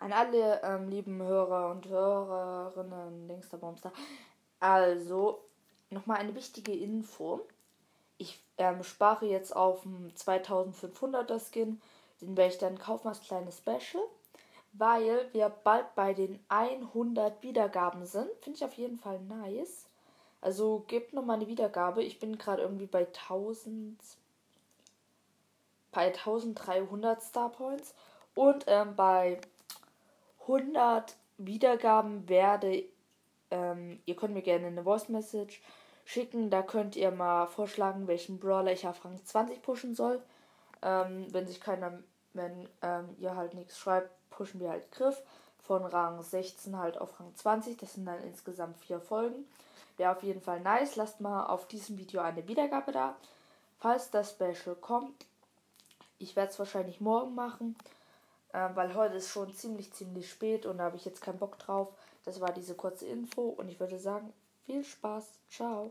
An alle ähm, lieben Hörer und Hörerinnen, links der Bombster. Also, nochmal eine wichtige Info. Ich ähm, spare jetzt auf dem 2500er Skin. Den werde ich dann kaufen als kleines Special. Weil wir bald bei den 100 Wiedergaben sind. Finde ich auf jeden Fall nice. Also gebt nochmal eine Wiedergabe. Ich bin gerade irgendwie bei 1000. Bei 1300 Star Points. Und ähm, bei 100 Wiedergaben werde, ähm, ihr könnt mir gerne eine Voice Message schicken. Da könnt ihr mal vorschlagen, welchen Brawler ich auf Rang 20 pushen soll. Ähm, wenn sich keiner, wenn ähm, ihr halt nichts schreibt, pushen wir halt Griff von Rang 16 halt auf Rang 20. Das sind dann insgesamt vier Folgen. Wäre auf jeden Fall nice. Lasst mal auf diesem Video eine Wiedergabe da. Falls das Special kommt. Ich werde es wahrscheinlich morgen machen. Äh, weil heute ist schon ziemlich, ziemlich spät und da habe ich jetzt keinen Bock drauf. Das war diese kurze Info und ich würde sagen, viel Spaß. Ciao.